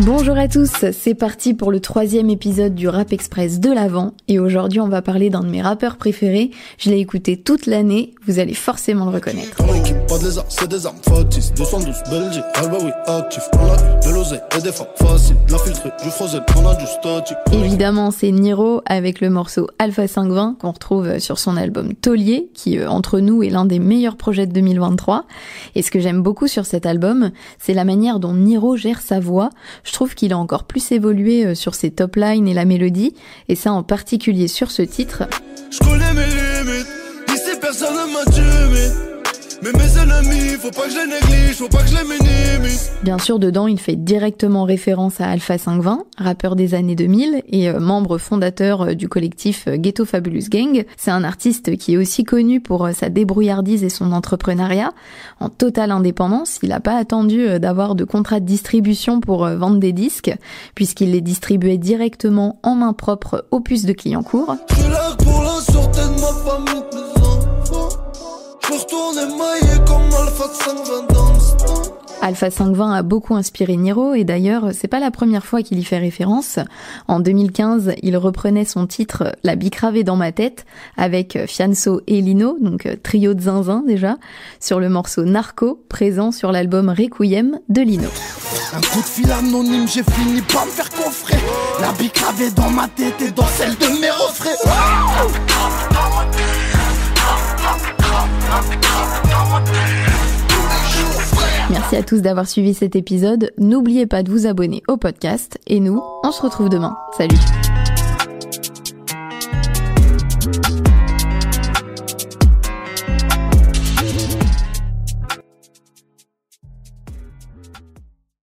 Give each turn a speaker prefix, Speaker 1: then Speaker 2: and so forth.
Speaker 1: Bonjour à tous, c'est parti pour le troisième épisode du Rap Express de l'Avent et aujourd'hui on va parler d'un de mes rappeurs préférés. Je l'ai écouté toute l'année, vous allez forcément le reconnaître. Évidemment c'est Niro avec le morceau Alpha 520 qu'on retrouve sur son album Taulier qui euh, entre nous est l'un des meilleurs projets de 2023. Et ce que j'aime beaucoup sur cet album, c'est la manière dont Niro gère sa voix. Je trouve qu'il a encore plus évolué euh, sur ses top lines et la mélodie, et ça en particulier sur ce titre. Mais mes ennemis, faut pas que je les néglige, faut pas que je les minimise. Bien sûr, dedans, il fait directement référence à Alpha 520, rappeur des années 2000 et euh, membre fondateur euh, du collectif euh, Ghetto Fabulous Gang. C'est un artiste qui est aussi connu pour sa débrouillardise et son entrepreneuriat. En totale indépendance, il n'a pas attendu d'avoir de contrat de distribution pour vendre des disques, puisqu'il les distribuait directement en main propre aux puces de clients courts. pour la de ma famille. Alpha 520 a beaucoup inspiré Niro et d'ailleurs c'est pas la première fois qu'il y fait référence. En 2015, il reprenait son titre La bicravée dans ma tête avec Fianso et Lino, donc trio de zinzin déjà, sur le morceau Narco présent sur l'album Requiem de Lino. Un coup de fil anonyme, j'ai fini par me faire coffrer. La bicravée dans ma tête et dans celle de mes refrains. À tous d'avoir suivi cet épisode. N'oubliez pas de vous abonner au podcast et nous, on se retrouve demain. Salut